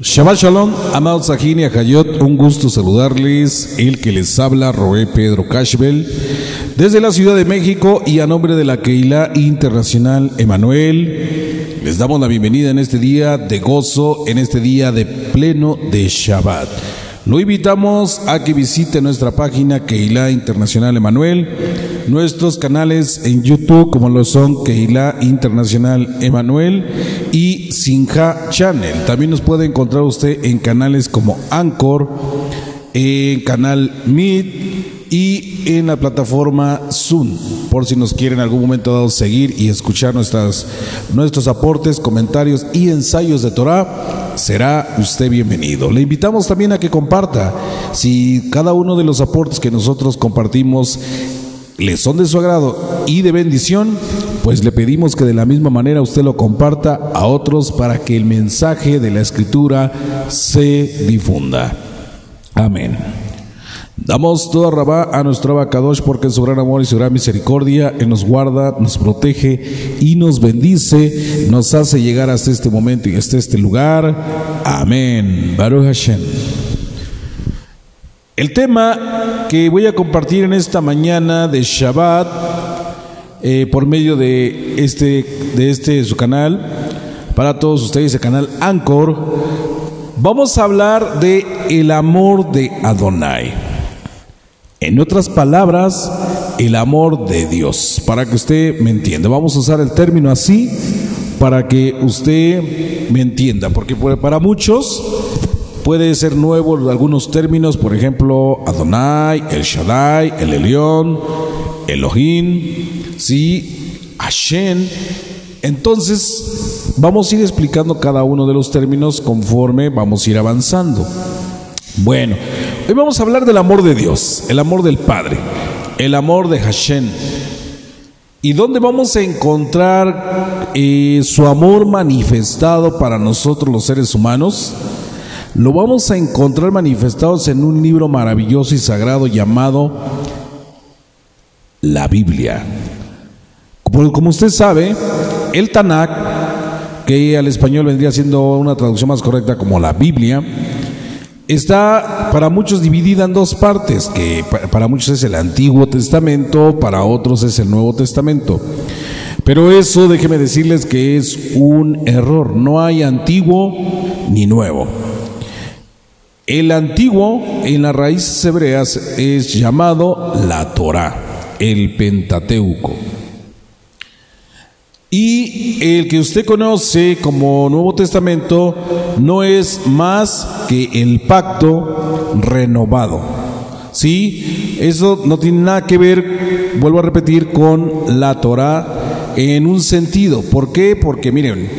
Shabbat Shalom, amados Sajin y Ajayot, un gusto saludarles, el que les habla, Roé Pedro Cashbel, desde la Ciudad de México y a nombre de la Keilah Internacional Emanuel, les damos la bienvenida en este día de gozo, en este día de pleno de Shabbat. Lo invitamos a que visite nuestra página Keilah Internacional Emanuel, nuestros canales en YouTube como lo son Keilah Internacional Emanuel y Sinja Channel. También nos puede encontrar usted en canales como Anchor, en canal Meet y en la plataforma Zoom, por si nos quieren en algún momento dado seguir y escuchar nuestras, nuestros aportes, comentarios y ensayos de Torah, será usted bienvenido. Le invitamos también a que comparta. Si cada uno de los aportes que nosotros compartimos le son de su agrado y de bendición, pues le pedimos que de la misma manera usted lo comparta a otros para que el mensaje de la escritura se difunda. Amén. Damos toda rabá a nuestro abacadosh porque su gran amor y su gran misericordia Él nos guarda, nos protege y nos bendice, nos hace llegar hasta este momento y hasta este lugar. Amén. Baruch Hashem. El tema que voy a compartir en esta mañana de Shabbat eh, por medio de este, de este su canal, para todos ustedes, el canal Anchor, vamos a hablar de el amor de Adonai. En otras palabras, el amor de Dios. Para que usted me entienda, vamos a usar el término así para que usted me entienda, porque para muchos puede ser nuevo algunos términos, por ejemplo, Adonai, El Shaddai, El Elión, Elohim, sí, Hashem. Entonces, vamos a ir explicando cada uno de los términos conforme vamos a ir avanzando. Bueno, hoy vamos a hablar del amor de Dios, el amor del Padre, el amor de Hashem. ¿Y dónde vamos a encontrar eh, su amor manifestado para nosotros los seres humanos? Lo vamos a encontrar manifestados en un libro maravilloso y sagrado llamado la Biblia. Como, usted sabe, el Tanakh, que al español vendría siendo una traducción más correcta como la Biblia, está para muchos dividida en dos partes, que para muchos es el Antiguo Testamento, para otros es el Nuevo Testamento. Pero eso déjeme decirles que es un error, no hay antiguo ni nuevo. El antiguo en las raíces hebreas es llamado la Torah, el Pentateuco. Y el que usted conoce como Nuevo Testamento no es más que el pacto renovado. ¿Sí? Eso no tiene nada que ver, vuelvo a repetir, con la Torah en un sentido. ¿Por qué? Porque miren,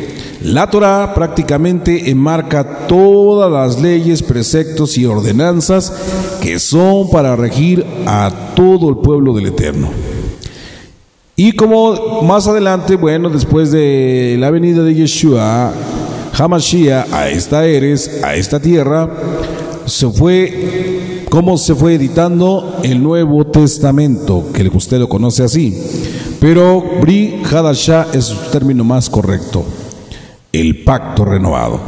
la Torah prácticamente enmarca todas las leyes, preceptos y ordenanzas que son para regir a todo el pueblo del Eterno. Y como más adelante, bueno, después de la venida de Yeshua, Hamashiach a esta Eres, a esta tierra, se fue, se fue editando el Nuevo Testamento, que usted lo conoce así. Pero Bri Hadashah es su término más correcto, el pacto renovado.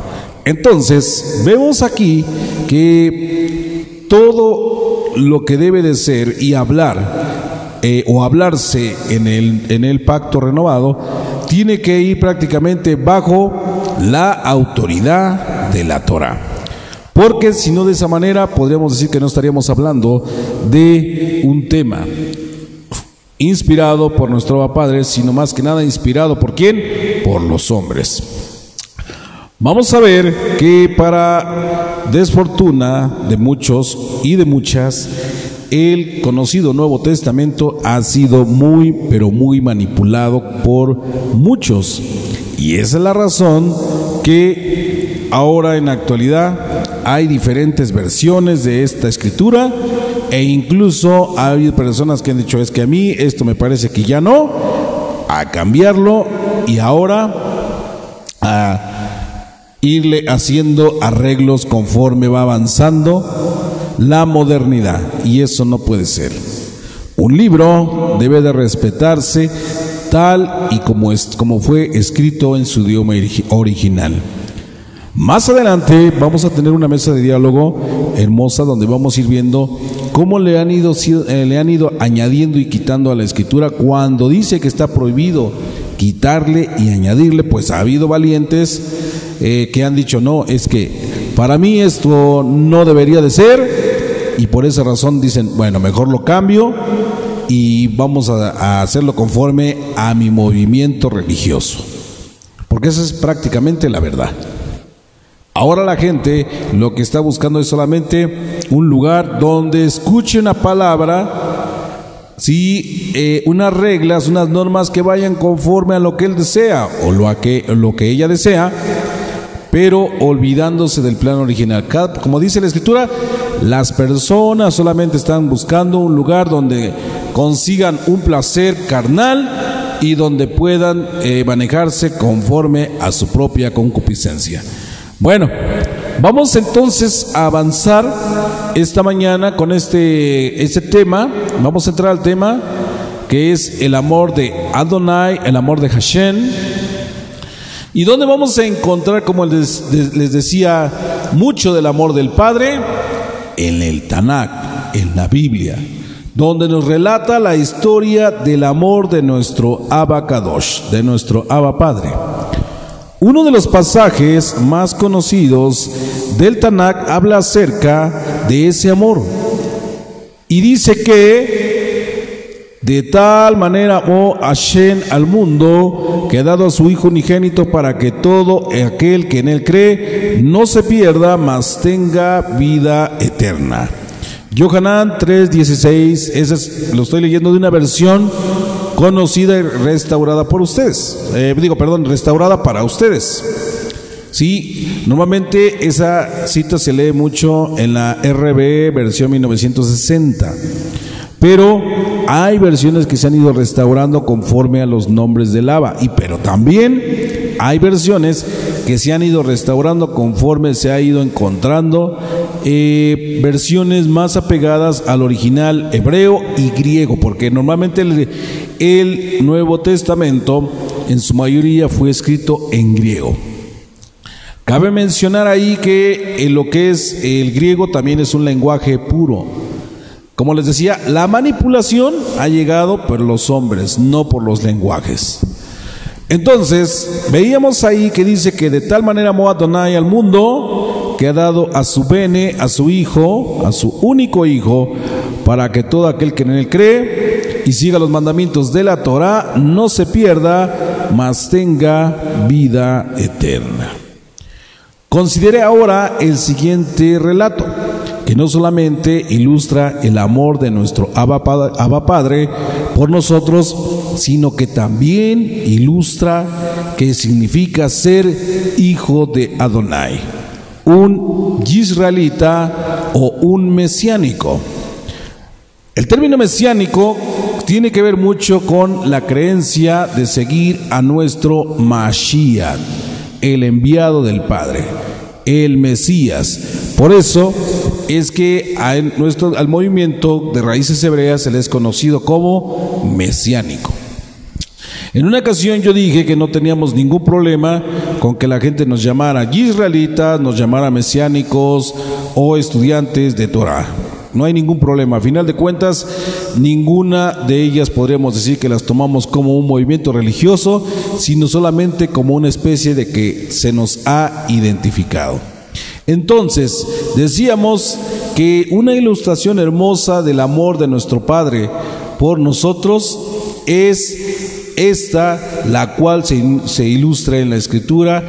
Entonces, vemos aquí que todo lo que debe de ser y hablar eh, o hablarse en el, en el pacto renovado, tiene que ir prácticamente bajo la autoridad de la Torah. Porque si no de esa manera podríamos decir que no estaríamos hablando de un tema inspirado por nuestro Padre, sino más que nada inspirado por quién? Por los hombres. Vamos a ver que para desfortuna de muchos y de muchas, el conocido Nuevo Testamento ha sido muy, pero muy manipulado por muchos. Y esa es la razón que ahora en la actualidad hay diferentes versiones de esta escritura e incluso ha habido personas que han dicho es que a mí esto me parece que ya no, a cambiarlo y ahora a irle haciendo arreglos conforme va avanzando la modernidad y eso no puede ser. Un libro debe de respetarse tal y como, es, como fue escrito en su idioma original. Más adelante vamos a tener una mesa de diálogo hermosa donde vamos a ir viendo cómo le han ido, eh, le han ido añadiendo y quitando a la escritura cuando dice que está prohibido quitarle y añadirle, pues ha habido valientes eh, que han dicho, no, es que para mí esto no debería de ser y por esa razón dicen, bueno, mejor lo cambio y vamos a, hacerlo conforme a mi movimiento religioso. Porque esa es prácticamente la verdad. Ahora la gente lo que está buscando es solamente un lugar donde escuche una palabra, sí, eh, unas reglas, unas normas que vayan conforme a lo que él desea o lo, a que, lo que ella desea, pero olvidándose del plan original. como dice la escritura, las personas solamente están buscando un lugar donde consigan un placer carnal y donde puedan eh, manejarse conforme a su propia concupiscencia. Bueno, vamos entonces a avanzar esta mañana con este, este tema. Vamos a entrar al tema que es el amor de Adonai, el amor de Hashem. ¿Y dónde vamos a encontrar, como les, decía, mucho del amor del Padre? En el Tanakh, en la Biblia, donde nos relata la historia del amor de nuestro Abba Kadosh, de nuestro Abba Padre. Uno de los pasajes más conocidos del Tanakh habla acerca de ese amor y dice que de tal manera amó Hashem al mundo que ha dado a su Hijo unigénito para que todo aquel que en él cree no se pierda, mas tenga vida eterna. Yohanan 3:16, ese lo estoy leyendo de una versión conocida y restaurada por ustedes. Eh, digo, perdón, restaurada para ustedes. Sí, normalmente esa cita se lee mucho en la RB versión 1960, pero hay versiones que se han ido restaurando conforme a los nombres del lava, y pero también hay versiones que se han ido restaurando conforme se ha ido encontrando eh, versiones más apegadas al original hebreo y griego, porque normalmente el, Nuevo Testamento en su mayoría fue escrito en griego. Cabe mencionar ahí que en lo que es el griego también es un lenguaje puro. Como les decía, la manipulación ha llegado por los hombres, no por los lenguajes. Entonces, veíamos ahí que dice que de tal manera amó Adonai al mundo que ha dado a su bene, a su hijo, a su único hijo, para que todo aquel que en él cree y siga los mandamientos de la Torah no se pierda, mas tenga vida eterna. Considere ahora el siguiente relato, que no solamente ilustra el amor de nuestro Abba Padre por nosotros, sino que también ilustra que significa ser hijo de Adonai, un israelita o un mesiánico. El término mesiánico tiene que ver mucho con la creencia de seguir a nuestro Mashiach, el enviado del Padre, el Mesías. Por eso es que a nuestro, al movimiento de raíces hebreas se le es conocido como mesiánico. En una ocasión yo dije que no teníamos ningún problema con que la gente nos llamara israelitas, nos llamara mesiánicos o estudiantes de Torah. No hay ningún problema. A final de cuentas, ninguna de ellas podríamos decir que las tomamos como un movimiento religioso, sino solamente como una especie de que se nos ha identificado. Entonces, decíamos que una ilustración hermosa del amor de nuestro Padre por nosotros es esta, la cual se, se ilustra en la Escritura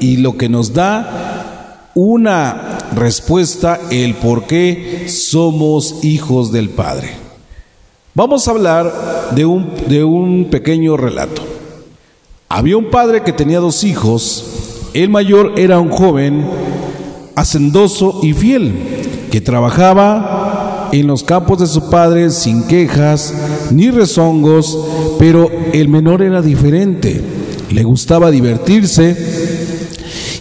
y lo que nos da una respuesta el por qué somos hijos del Padre. Vamos a hablar de un, de un pequeño relato. Había un padre que tenía dos hijos. El mayor era un joven hacendoso y fiel, que trabajaba en los campos de su padre sin quejas ni rezongos, pero el menor era diferente. Le gustaba divertirse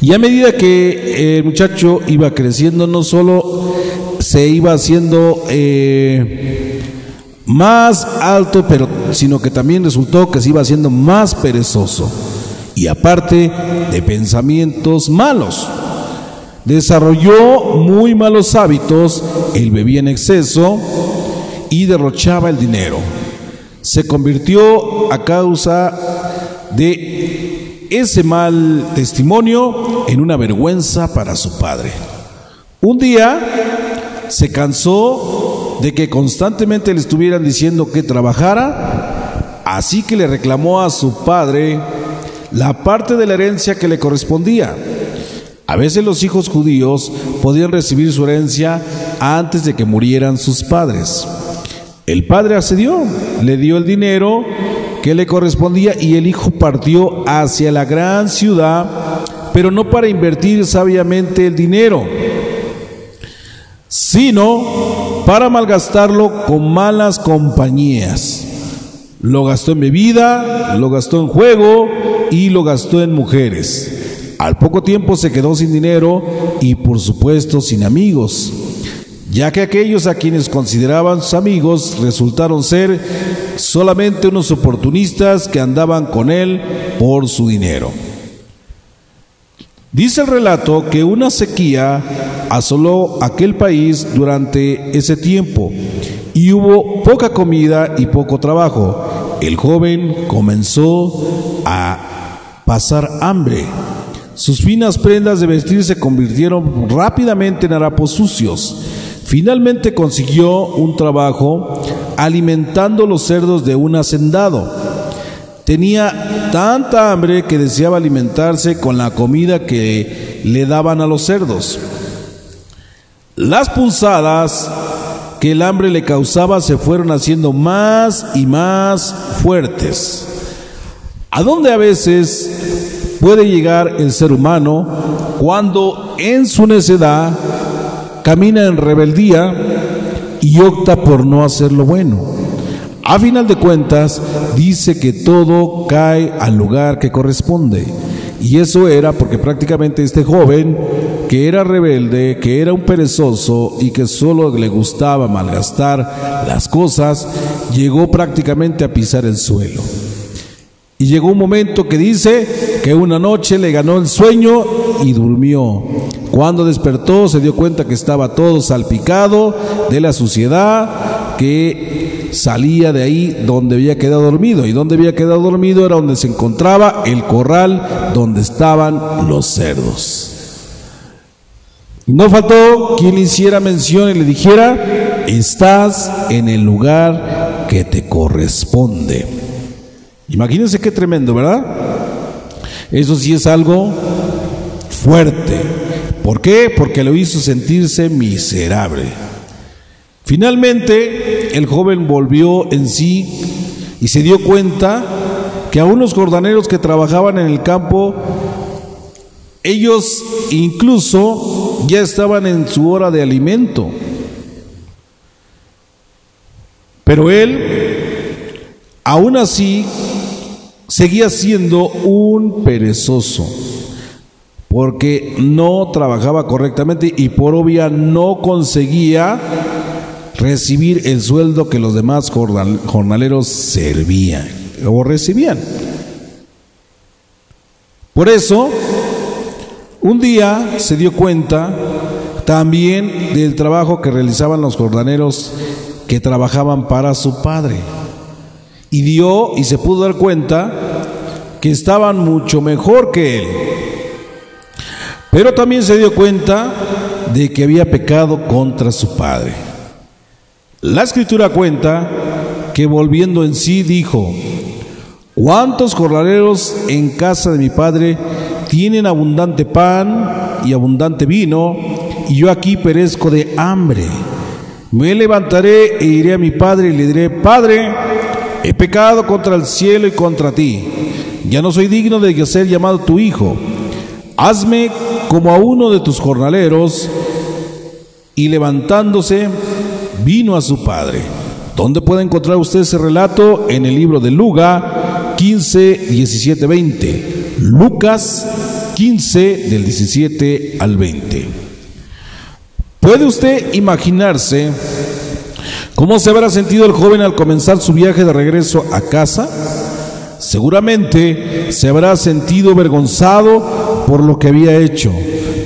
y a medida que el muchacho iba creciendo, no solo se iba haciendo eh, más alto, pero, sino que también resultó que se iba haciendo más perezoso. Y aparte de pensamientos malos. Desarrolló muy malos hábitos, él bebía en exceso y derrochaba el dinero. Se convirtió a causa de ese mal testimonio en una vergüenza para su padre. Un día se cansó de que constantemente le estuvieran diciendo que trabajara, así que le reclamó a su padre la parte de la herencia que le correspondía. A veces los hijos judíos podían recibir su herencia antes de que murieran sus padres. El padre accedió, le dio el dinero que le correspondía y el hijo partió hacia la gran ciudad, pero no para invertir sabiamente el dinero, sino para malgastarlo con malas compañías. Lo gastó en bebida, lo gastó en juego y lo gastó en mujeres. Al poco tiempo se quedó sin dinero y por supuesto sin amigos, ya que aquellos a quienes consideraban sus amigos resultaron ser solamente unos oportunistas que andaban con él por su dinero. Dice el relato que una sequía asoló aquel país durante ese tiempo y hubo poca comida y poco trabajo. El joven comenzó a pasar hambre. Sus finas prendas de vestir se convirtieron rápidamente en harapos sucios. Finalmente consiguió un trabajo alimentando los cerdos de un hacendado. Tenía tanta hambre que deseaba alimentarse con la comida que le daban a los cerdos. Las punzadas que el hambre le causaba se fueron haciendo más y más fuertes. ¿A dónde a veces puede llegar el ser humano cuando en su necedad camina en rebeldía y opta por no hacer lo bueno? A final de cuentas, dice que todo cae al lugar que corresponde. Y eso era porque prácticamente este joven que era rebelde, que era un perezoso y que solo le gustaba malgastar las cosas, llegó prácticamente a pisar el suelo. Y llegó un momento que dice que una noche le ganó el sueño y durmió. Cuando despertó se dio cuenta que estaba todo salpicado de la suciedad que salía de ahí donde había quedado dormido. Y donde había quedado dormido era donde se encontraba el corral donde estaban los cerdos. No faltó quien le hiciera mención y le dijera, estás en el lugar que te corresponde. Imagínense qué tremendo, ¿verdad? Eso sí es algo fuerte. ¿Por qué? Porque lo hizo sentirse miserable. Finalmente, el joven volvió en sí y se dio cuenta que a unos jordaneros que trabajaban en el campo, ellos incluso ya estaban en su hora de alimento. Pero él, aún así, seguía siendo un perezoso, porque no trabajaba correctamente y por obvia no conseguía recibir el sueldo que los demás jornaleros servían o recibían. Por eso, un día se dio cuenta también del trabajo que realizaban los jordaneros que trabajaban para su padre. Y dio y se pudo dar cuenta que estaban mucho mejor que él. Pero también se dio cuenta de que había pecado contra su padre. La escritura cuenta que volviendo en sí dijo, ¿cuántos jornaleros en casa de mi padre tienen abundante pan y abundante vino, y yo aquí perezco de hambre. Me levantaré e iré a mi padre y le diré, Padre, he pecado contra el cielo y contra ti. Ya no soy digno de ser llamado tu hijo. Hazme como a uno de tus jornaleros. Y levantándose, vino a su padre. ¿Dónde puede encontrar usted ese relato? En el libro de Luga 15, 17, 20. Lucas 15 del 17 al 20. ¿Puede usted imaginarse cómo se habrá sentido el joven al comenzar su viaje de regreso a casa? Seguramente se habrá sentido avergonzado por lo que había hecho.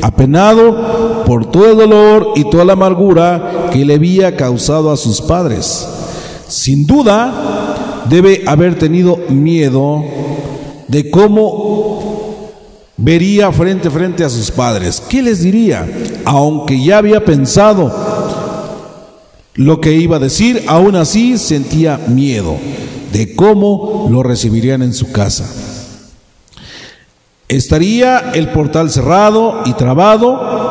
apenado por todo el dolor y toda la amargura que le había causado a sus padres. Sin duda, debe haber tenido miedo de cómo vería frente a frente a sus padres. ¿Qué les diría? Aunque ya había pensado lo que iba a decir, aún así sentía miedo de cómo lo recibirían en su casa. Estaría el portal cerrado y trabado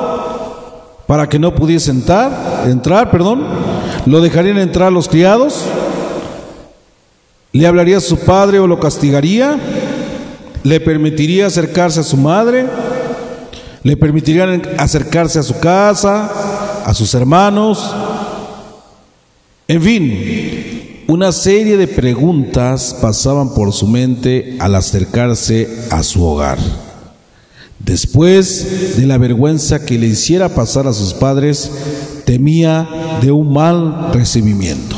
para que no pudiese entrar, entrar, perdón. Lo dejarían entrar los criados. Le hablaría a su padre o lo castigaría. Le permitiría acercarse a su madre. Le permitirían acercarse a su casa, a sus hermanos. En fin, una serie de preguntas pasaban por su mente al acercarse a su hogar. Después de la vergüenza que le hiciera pasar a sus padres, temía de un mal recibimiento.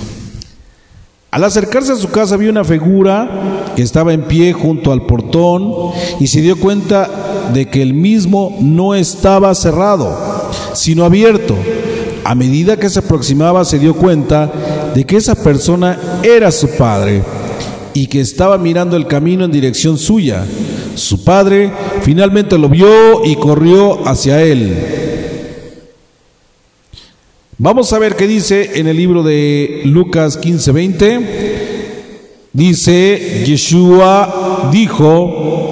Al acercarse a su casa vio una figura que estaba en pie junto al portón y se dio cuenta de que el mismo no estaba cerrado, sino abierto. A medida que se aproximaba se dio cuenta de que esa persona era su padre y que estaba mirando el camino en dirección suya. Su padre finalmente lo vio y corrió hacia él. Vamos a ver qué dice en el libro de Lucas 15:20. Dice, Yeshua dijo,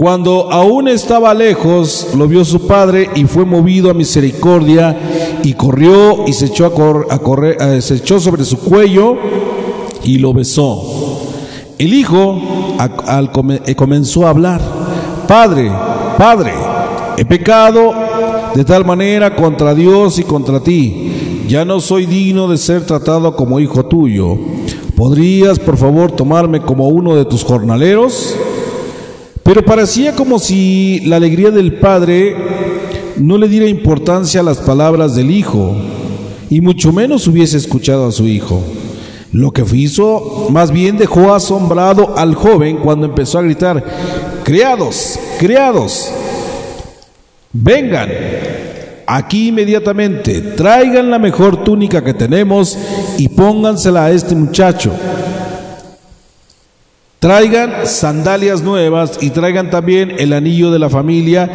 cuando aún estaba lejos, lo vio su padre y fue movido a misericordia y corrió y se echó, a, correr, eh, se echó sobre su cuello y lo besó. El hijo al, eh, comenzó a hablar, Padre, Padre, he pecado de tal manera contra Dios y contra ti. Ya no soy digno de ser tratado como hijo tuyo. ¿Podrías, por favor, tomarme como uno de tus jornaleros? Pero parecía como si la alegría del padre no le diera importancia a las palabras del hijo, y mucho menos hubiese escuchado a su hijo. Lo que hizo más bien dejó asombrado al joven cuando empezó a gritar, criados, criados, vengan aquí inmediatamente, traigan la mejor túnica que tenemos y póngansela a este muchacho. Traigan sandalias nuevas y traigan también el anillo de la familia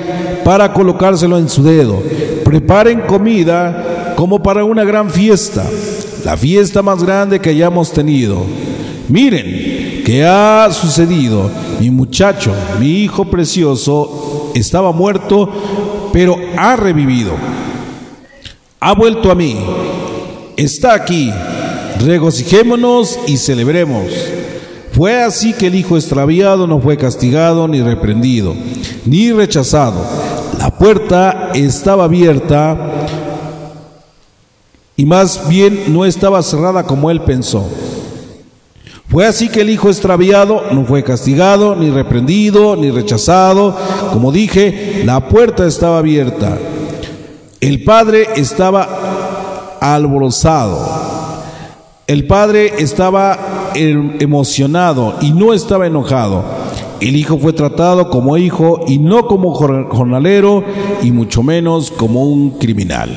para colocárselo en su dedo. Preparen comida como para una gran fiesta, la fiesta más grande que hayamos tenido. Miren, ¿qué ha sucedido? Mi muchacho, mi hijo precioso, estaba muerto, pero ha revivido. Ha vuelto a mí. Está aquí. Regocijémonos y celebremos. Fue así que el hijo extraviado no fue castigado ni reprendido, ni rechazado. La puerta estaba abierta y más bien no estaba cerrada como él pensó. Fue así que el hijo extraviado no fue castigado, ni reprendido, ni rechazado. Como dije, la puerta estaba abierta. El padre estaba alborozado. El padre estaba emocionado y no estaba enojado. El hijo fue tratado como hijo y no como jornalero y mucho menos como un criminal.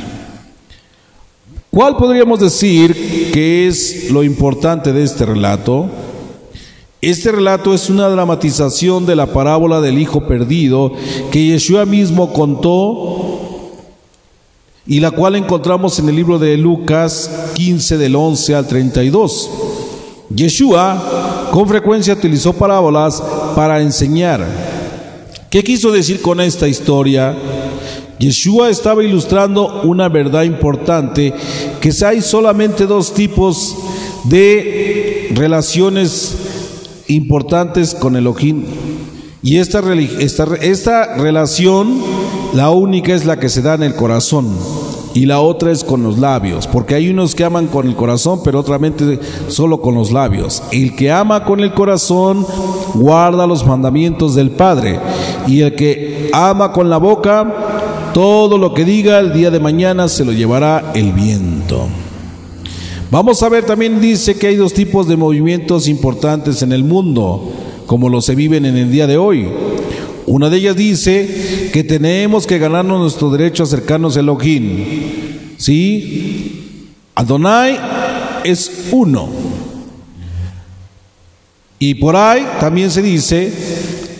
¿Cuál podríamos decir que es lo importante de este relato? Este relato es una dramatización de la parábola del hijo perdido que Yeshua mismo contó y la cual encontramos en el libro de Lucas 15 del 11 al 32. Yeshua con frecuencia utilizó parábolas para enseñar. ¿Qué quiso decir con esta historia? Yeshua estaba ilustrando una verdad importante, que hay solamente dos tipos de relaciones importantes con Elohim. Y esta, esta, esta relación, la única es la que se da en el corazón y la otra es con los labios, porque hay unos que aman con el corazón, pero otra mente solo con los labios. El que ama con el corazón guarda los mandamientos del Padre, y el que ama con la boca, todo lo que diga el día de mañana se lo llevará el viento. Vamos a ver, también dice que hay dos tipos de movimientos importantes en el mundo, como los se viven en el día de hoy. Una de ellas dice que tenemos que ganarnos nuestro derecho a acercarnos a Elohim. ¿Sí? Adonai es uno. Y por ahí también se dice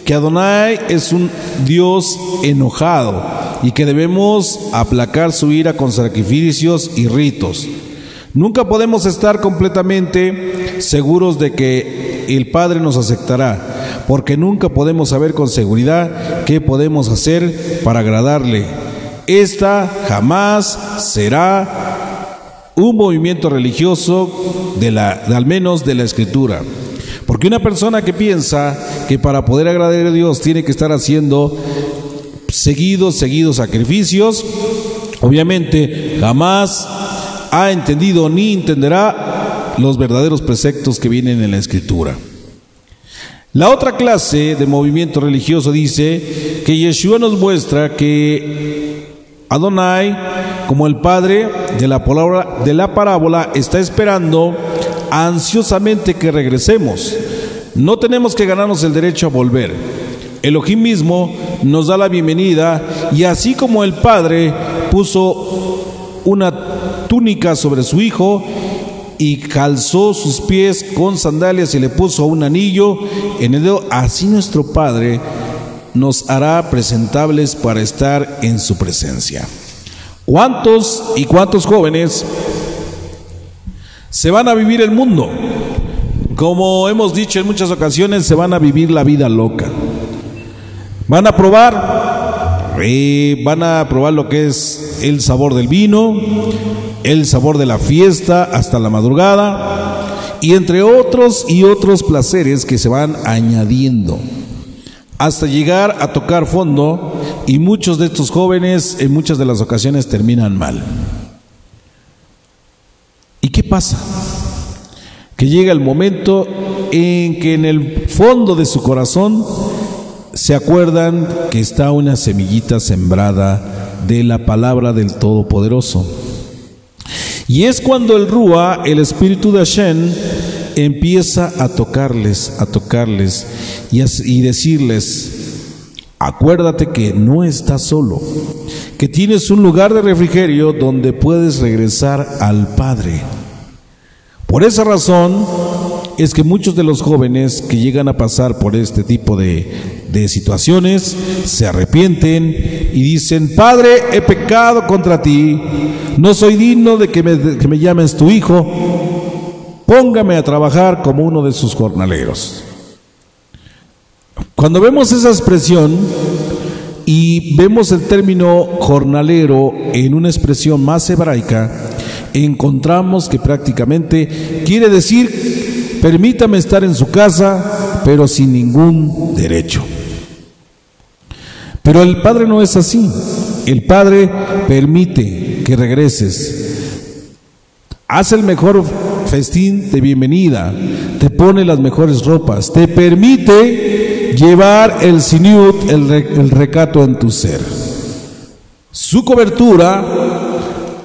que Adonai es un Dios enojado y que debemos aplacar su ira con sacrificios y ritos. Nunca podemos estar completamente seguros de que el Padre nos aceptará, porque nunca podemos saber con seguridad qué podemos hacer para agradarle. Esta jamás será un movimiento religioso de la, al menos de la escritura. Porque una persona que piensa que para poder agradar a Dios tiene que estar haciendo seguidos, seguidos sacrificios, obviamente jamás ha entendido ni entenderá los verdaderos preceptos que vienen en la escritura. La otra clase de movimiento religioso dice que Yeshua nos muestra que Adonai, como el padre de la, palabra, de la parábola, está esperando ansiosamente que regresemos. No tenemos que ganarnos el derecho a volver. Elohim mismo nos da la bienvenida y así como el Padre puso una túnica sobre su hijo y calzó sus pies con sandalias y le puso un anillo en el dedo, así nuestro Padre nos hará presentables para estar en su presencia. ¿Cuántos y cuántos jóvenes se van a vivir el mundo. Como hemos dicho en muchas ocasiones, se van a vivir la vida loca. Van a probar, eh, van a probar lo que es el sabor del vino, el sabor de la fiesta hasta la madrugada y entre otros y otros placeres que se van añadiendo hasta llegar a tocar fondo y muchos de estos jóvenes en muchas de las ocasiones terminan mal. ¿Y qué pasa? Que llega el momento en que en el fondo de su corazón se acuerdan que está una semillita sembrada de la palabra del Todopoderoso. Y es cuando el Rúa, el Espíritu de Hashem, empieza a tocarles, a tocarles y, y decirles, acuérdate que no estás solo, que tienes un lugar de refrigerio donde puedes regresar al Padre. Por esa razón es que muchos de los jóvenes que llegan a pasar por este tipo de, de situaciones se arrepienten y dicen, Padre, he pecado contra ti, no soy digno de que me, que me llames tu hijo, póngame a trabajar como uno de sus jornaleros. Cuando vemos esa expresión, y vemos el término jornalero en una expresión más hebraica, encontramos que prácticamente quiere decir, permítame estar en su casa, pero sin ningún derecho. Pero el Padre no es así. El Padre permite que regreses. Hace el mejor festín de bienvenida, te pone las mejores ropas, te permite llevar el siniut, el, el recato en tu ser. Su cobertura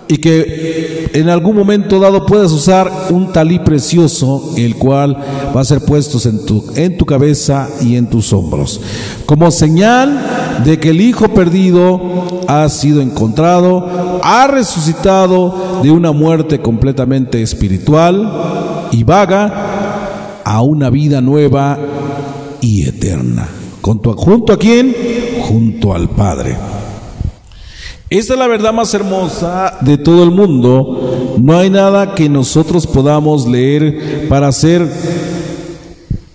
y que en algún momento dado puedas usar un talí precioso, el cual va a ser puesto en tu, en tu cabeza y en tus hombros, como señal de que el Hijo perdido ha sido encontrado, ha resucitado de una muerte completamente espiritual y vaga a una vida nueva y eterna. ¿Junto a, quién? Junto al Padre. Esta es la verdad más hermosa de todo el mundo. No hay nada que nosotros podamos leer para ser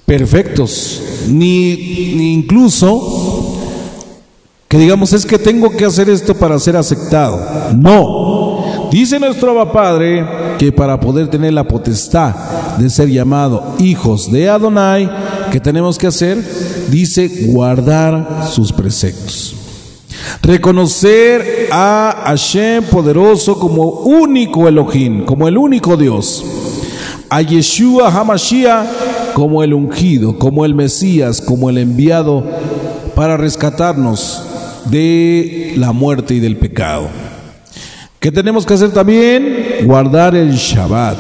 perfectos, ni, incluso que digamos es que tengo que hacer esto para ser aceptado. No. Dice nuestro Abba Padre que para poder tener la potestad de ser llamado hijos de Adonai, que tenemos que hacer? Dice guardar sus preceptos. Reconocer a Hashem poderoso como único Elohim, como el único Dios. A Yeshua Hamashiach como el ungido, como el Mesías, como el enviado para rescatarnos de la muerte y del pecado. ¿Qué tenemos que hacer también? Guardar el Shabbat,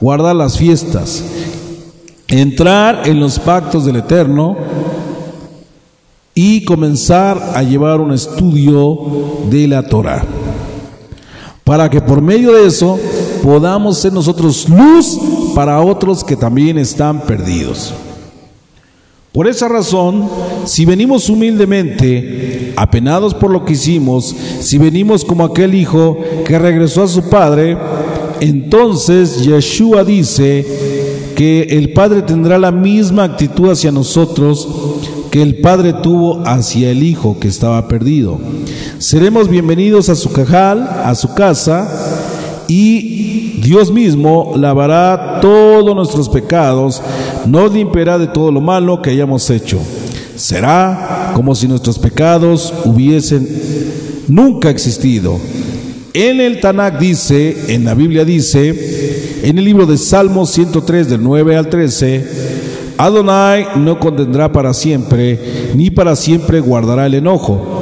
guardar las fiestas, entrar en los pactos del Eterno y comenzar a llevar un estudio de la Torah. Para que por medio de eso podamos ser nosotros luz para otros que también están perdidos. Por esa razón, si venimos humildemente, apenados por lo que hicimos, si venimos como aquel hijo que regresó a su padre, entonces Yeshua dice que el Padre tendrá la misma actitud hacia nosotros que el Padre tuvo hacia el Hijo que estaba perdido. Seremos bienvenidos a su cajal, a su casa, y Dios mismo lavará todos nuestros pecados, nos limpiará de todo lo malo que hayamos hecho. Será como si nuestros pecados hubiesen nunca existido. En el Tanakh dice, en la Biblia dice, en el libro de Salmos 103 del 9 al 13, Adonai no contendrá para siempre, ni para siempre guardará el enojo.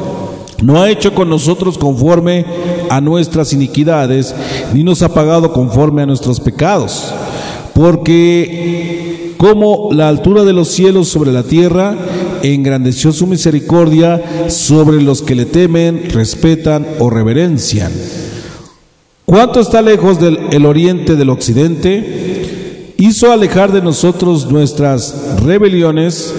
No ha hecho con nosotros conforme a nuestras iniquidades, ni nos ha pagado conforme a nuestros pecados. Porque como la altura de los cielos sobre la tierra, engrandeció su misericordia sobre los que le temen, respetan o reverencian. ¿Cuánto está lejos del el oriente del occidente? Hizo alejar de nosotros nuestras rebeliones,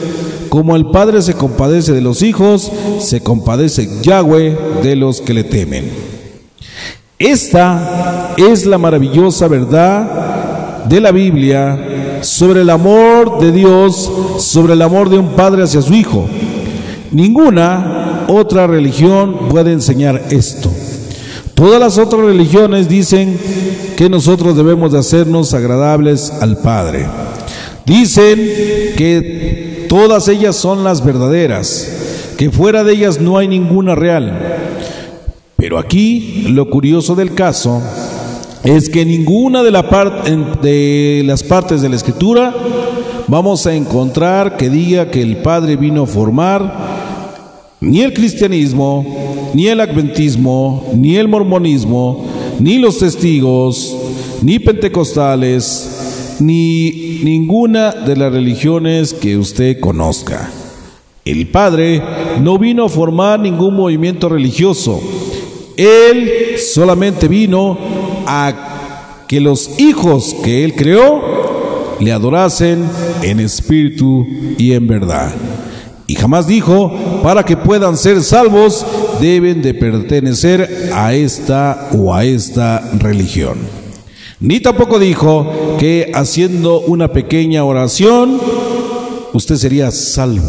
como el Padre se compadece de los hijos, se compadece Yahweh de los que le temen. Esta es la maravillosa verdad de la Biblia sobre el amor de Dios, sobre el amor de un padre hacia su hijo. Ninguna otra religión puede enseñar esto. Todas las otras religiones dicen que nosotros debemos de hacernos agradables al Padre. Dicen que todas ellas son las verdaderas, que fuera de ellas no hay ninguna real. Pero aquí lo curioso del caso es que ninguna de, la de las partes de la escritura vamos a encontrar que diga que el Padre vino a formar ni el cristianismo, ni el adventismo, ni el mormonismo, ni los testigos, ni pentecostales, ni ninguna de las religiones que usted conozca. El Padre no vino a formar ningún movimiento religioso. Él solamente vino a que los hijos que Él creó le adorasen en espíritu y en verdad. Y jamás dijo, para que puedan ser salvos, deben de pertenecer a esta o a esta religión. Ni tampoco dijo que haciendo una pequeña oración, usted sería salvo.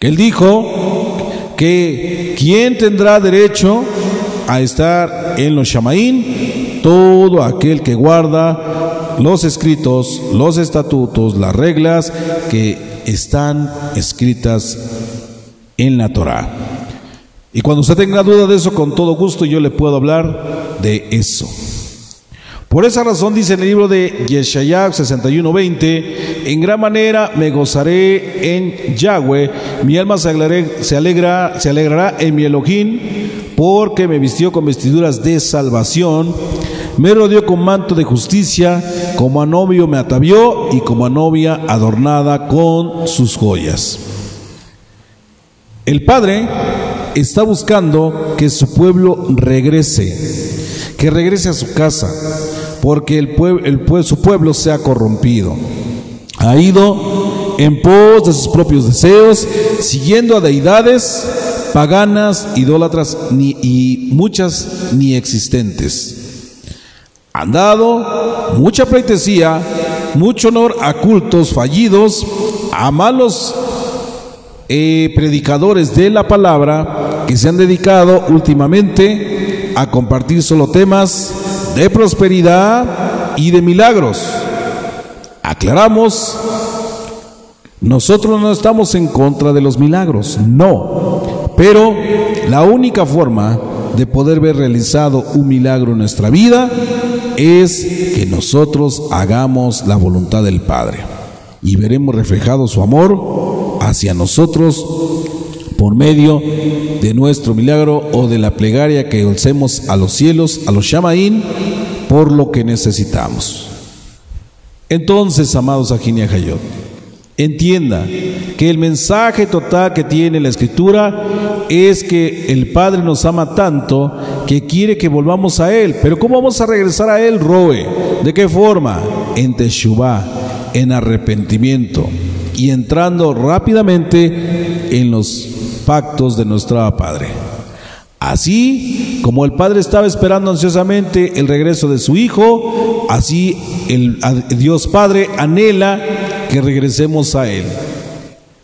Él dijo que quien tendrá derecho a estar en los Shamaín, todo aquel que guarda los escritos, los estatutos, las reglas que están escritas en la Torah. Y cuando usted tenga duda de eso, con todo gusto yo le puedo hablar de eso. Por esa razón dice en el libro de Yeshayah 61:20, en gran manera me gozaré en Yahweh, mi alma se, se, alegra, se alegrará en mi Elohim, porque me vistió con vestiduras de salvación me rodeó con manto de justicia, como a novio me atavió y como a novia adornada con sus joyas. El Padre está buscando que su pueblo regrese, que regrese a su casa, porque su pueblo se ha corrompido. Ha ido en pos de sus propios deseos, siguiendo a deidades paganas, idólatras y muchas ni existentes. Han dado mucha pleitesía, mucho honor a cultos fallidos, a malos eh, predicadores de la palabra que se han dedicado últimamente a compartir solo temas de prosperidad y de milagros. Aclaramos, nosotros no estamos en contra de los milagros, no, pero la única forma de poder ver realizado un milagro en nuestra vida es que nosotros hagamos la voluntad del Padre y veremos reflejado su amor hacia nosotros por medio de nuestro milagro o de la plegaria que hacemos a los cielos, a los Shamaín, por lo que necesitamos. Entonces, amados Ajinia Hayot, entienda que el mensaje total que tiene la escritura es que el Padre nos ama tanto que quiere que volvamos a Él. Pero ¿cómo vamos a regresar a Él, Roe? ¿De qué forma? En Teshuvah, en arrepentimiento y entrando rápidamente en los pactos de nuestro Padre. Así como el Padre estaba esperando ansiosamente el regreso de su Hijo, así el Dios Padre anhela que regresemos a Él.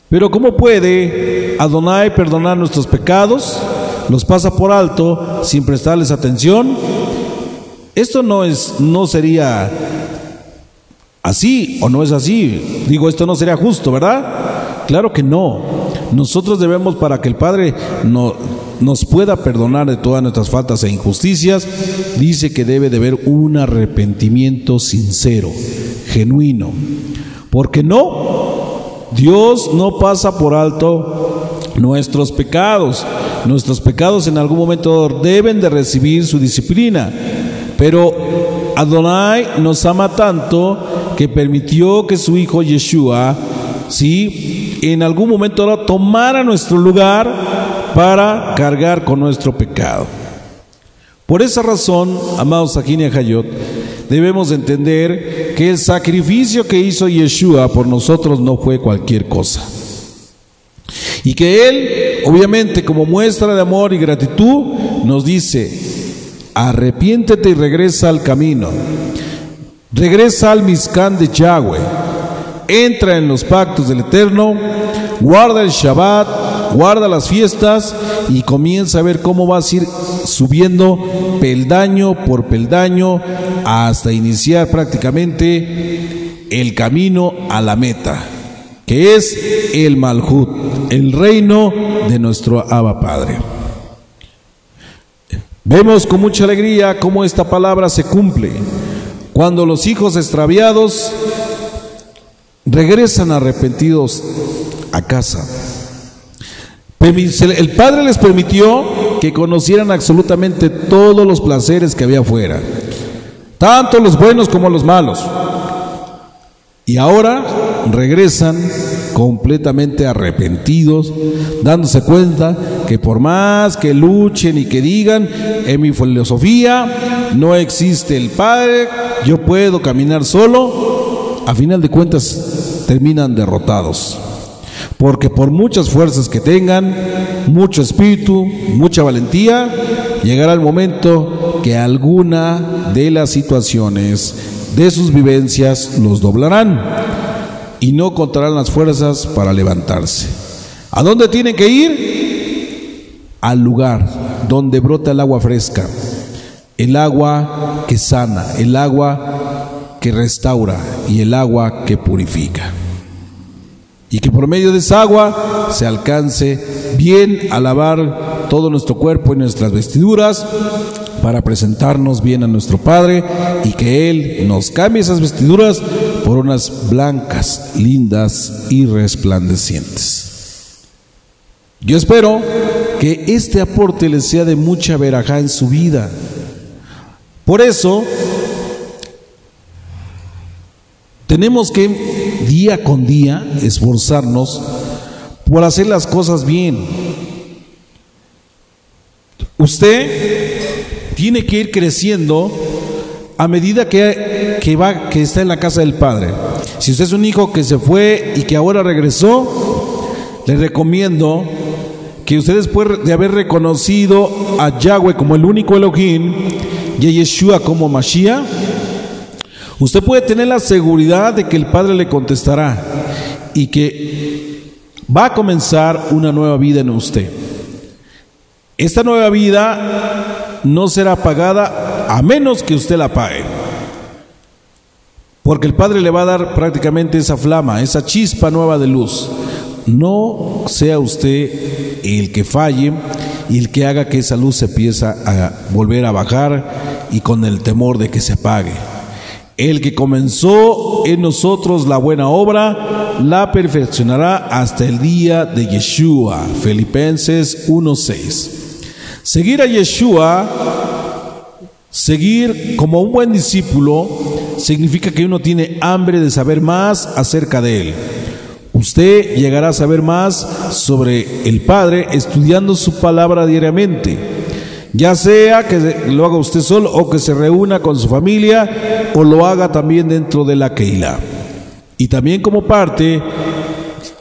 Pero ¿cómo puede Adonai perdonar nuestros pecados? Los pasa por alto sin prestarles atención. Esto no es no sería así o no es así. Digo, esto no sería justo, ¿verdad? Claro que no. Nosotros debemos para que el Padre no, nos pueda perdonar de todas nuestras faltas e injusticias, dice que debe de haber un arrepentimiento sincero, genuino. Porque no, Dios no pasa por alto nuestros pecados. Nuestros pecados en algún momento deben de recibir su disciplina. Pero Adonai nos ama tanto que permitió que su hijo Yeshua, sí, en algún momento tomara nuestro lugar para cargar con nuestro pecado. Por esa razón, amados Aquinia Hayot, debemos entender que el sacrificio que hizo Yeshua por nosotros no fue cualquier cosa. Y que Él, obviamente, como muestra de amor y gratitud, nos dice, arrepiéntete y regresa al camino. Regresa al Mizcán de Yahweh. Entra en los pactos del Eterno. Guarda el Shabbat. Guarda las fiestas. Y comienza a ver cómo vas a ir subiendo peldaño por peldaño hasta iniciar prácticamente el camino a la meta, que es el Malhut, el reino de nuestro Abba Padre. Vemos con mucha alegría cómo esta palabra se cumple cuando los hijos extraviados regresan arrepentidos a casa. El Padre les permitió que conocieran absolutamente todos los placeres que había afuera, tanto los buenos como los malos. Y ahora regresan completamente arrepentidos, dándose cuenta que por más que luchen y que digan, en mi filosofía no existe el Padre, yo puedo caminar solo, a final de cuentas terminan derrotados. Porque por muchas fuerzas que tengan, mucho espíritu, mucha valentía, llegará el momento que alguna de las situaciones de sus vivencias los doblarán y no contarán las fuerzas para levantarse. ¿A dónde tienen que ir? Al lugar donde brota el agua fresca, el agua que sana, el agua que restaura y el agua que purifica y que por medio de esa agua se alcance bien a lavar todo nuestro cuerpo y nuestras vestiduras para presentarnos bien a nuestro Padre y que Él nos cambie esas vestiduras por unas blancas, lindas y resplandecientes. Yo espero que este aporte les sea de mucha verajá en su vida. Por eso, tenemos que día con día esforzarnos por hacer las cosas bien. Usted tiene que ir creciendo a medida que, va, que está en la casa del Padre. Si usted es un hijo que se fue y que ahora regresó, le recomiendo que usted después de haber reconocido a Yahweh como el único Elohim y a Yeshua como Mashiach, Usted puede tener la seguridad de que el Padre le contestará y que va a comenzar una nueva vida en usted. Esta nueva vida no será pagada a menos que usted la pague. Porque el Padre le va a dar prácticamente esa flama, esa chispa nueva de luz. No sea usted el que falle y el que haga que esa luz se empiece a volver a bajar y con el temor de que se apague. El que comenzó en nosotros la buena obra, la perfeccionará hasta el día de Yeshua. Filipenses 1.6. Seguir a Yeshua, seguir como un buen discípulo, significa que uno tiene hambre de saber más acerca de él. Usted llegará a saber más sobre el Padre estudiando su palabra diariamente. Ya sea que lo haga usted solo o que se reúna con su familia o lo haga también dentro de la Keila. Y también como parte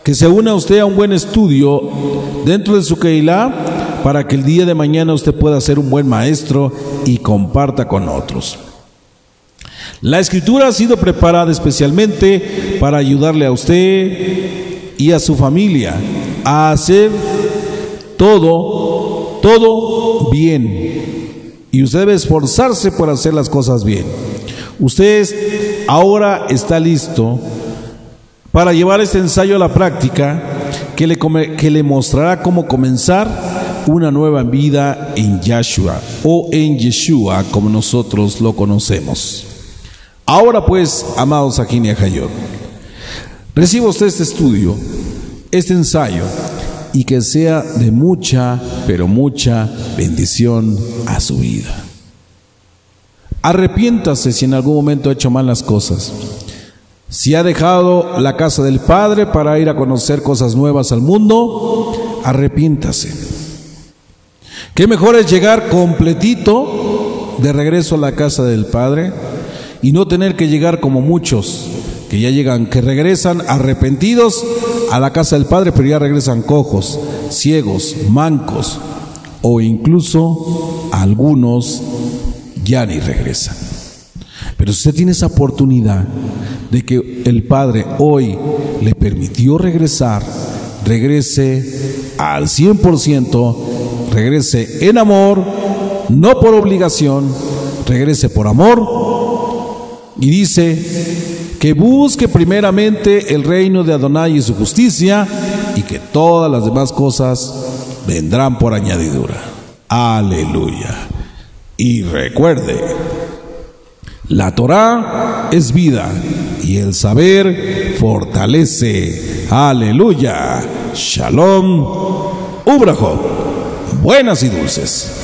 que se una usted a un buen estudio dentro de su Keilah para que el día de mañana usted pueda ser un buen maestro y comparta con otros. La escritura ha sido preparada especialmente para ayudarle a usted y a su familia a hacer todo, todo bien. Y usted debe esforzarse por hacer las cosas bien. Usted ahora está listo para llevar este ensayo a la práctica que le, que le mostrará cómo comenzar una nueva vida en Yahshua o en Yeshua como nosotros lo conocemos. Ahora pues, amados Akin y Hayot, reciba usted este estudio, este ensayo, y que sea de mucha, pero mucha bendición a su vida. Arrepiéntase si en algún momento ha hecho mal las cosas. Si ha dejado la casa del Padre para ir a conocer cosas nuevas al mundo, arrepiéntase. Qué mejor es llegar completito de regreso a la casa del Padre y no tener que llegar como muchos que ya llegan, que regresan arrepentidos a la casa del Padre, pero ya regresan cojos, ciegos, mancos o incluso algunos ya ni regresan. Pero si usted tiene esa oportunidad de que el Padre hoy le permitió regresar, regrese al 100%, regrese en amor, no por obligación, regrese por amor. Y dice que busque primeramente el reino de Adonai y su justicia y que todas las demás cosas vendrán por añadidura. Aleluya. Y recuerde, la Torah es vida y el saber fortalece. Aleluya. Shalom. Ubrajo. Buenas y dulces.